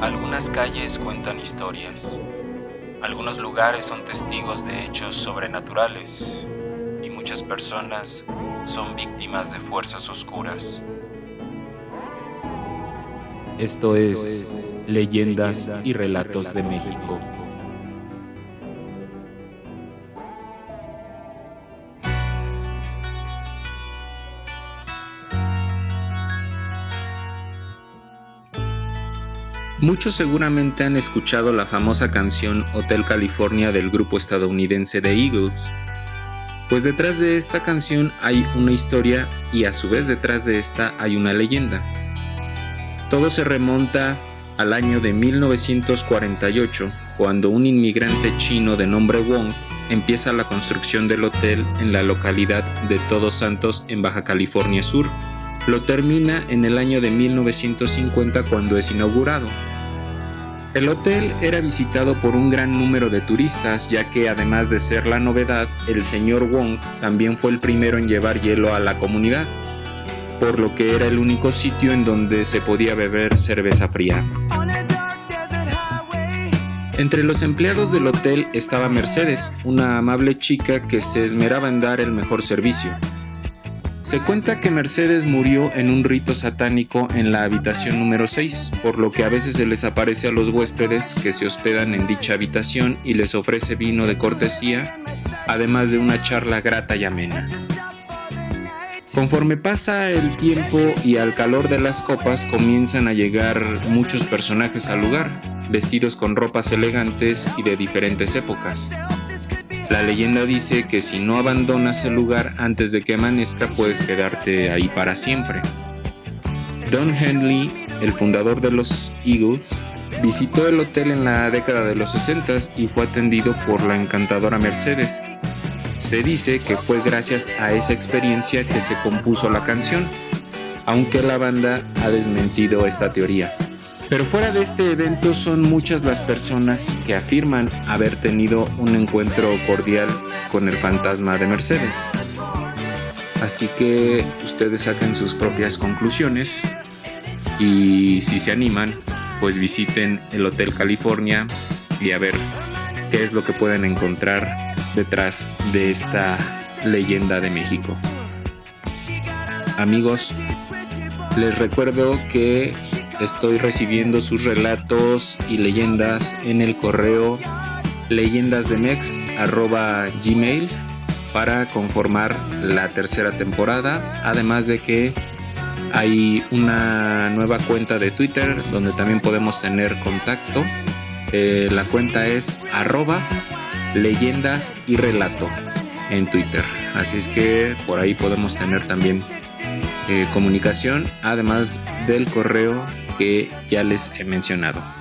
Algunas calles cuentan historias. Algunos lugares son testigos de hechos sobrenaturales y muchas personas son víctimas de fuerzas oscuras. Esto es Leyendas y Relatos de México. Muchos seguramente han escuchado la famosa canción Hotel California del grupo estadounidense The Eagles. Pues detrás de esta canción hay una historia y a su vez detrás de esta hay una leyenda. Todo se remonta al año de 1948, cuando un inmigrante chino de nombre Wong empieza la construcción del hotel en la localidad de Todos Santos en Baja California Sur. Lo termina en el año de 1950 cuando es inaugurado. El hotel era visitado por un gran número de turistas ya que además de ser la novedad, el señor Wong también fue el primero en llevar hielo a la comunidad, por lo que era el único sitio en donde se podía beber cerveza fría. Entre los empleados del hotel estaba Mercedes, una amable chica que se esmeraba en dar el mejor servicio. Se cuenta que Mercedes murió en un rito satánico en la habitación número 6, por lo que a veces se les aparece a los huéspedes que se hospedan en dicha habitación y les ofrece vino de cortesía, además de una charla grata y amena. Conforme pasa el tiempo y al calor de las copas comienzan a llegar muchos personajes al lugar, vestidos con ropas elegantes y de diferentes épocas. La leyenda dice que si no abandonas el lugar antes de que amanezca puedes quedarte ahí para siempre. Don Henley, el fundador de los Eagles, visitó el hotel en la década de los 60 y fue atendido por la encantadora Mercedes. Se dice que fue gracias a esa experiencia que se compuso la canción, aunque la banda ha desmentido esta teoría. Pero fuera de este evento son muchas las personas que afirman haber tenido un encuentro cordial con el fantasma de Mercedes. Así que ustedes saquen sus propias conclusiones y si se animan, pues visiten el Hotel California y a ver qué es lo que pueden encontrar detrás de esta leyenda de México. Amigos, les recuerdo que Estoy recibiendo sus relatos y leyendas en el correo leyendasdemex.gmail para conformar la tercera temporada. Además de que hay una nueva cuenta de Twitter donde también podemos tener contacto. Eh, la cuenta es arroba leyendas y relato en Twitter. Así es que por ahí podemos tener también eh, comunicación, además del correo que ya les he mencionado.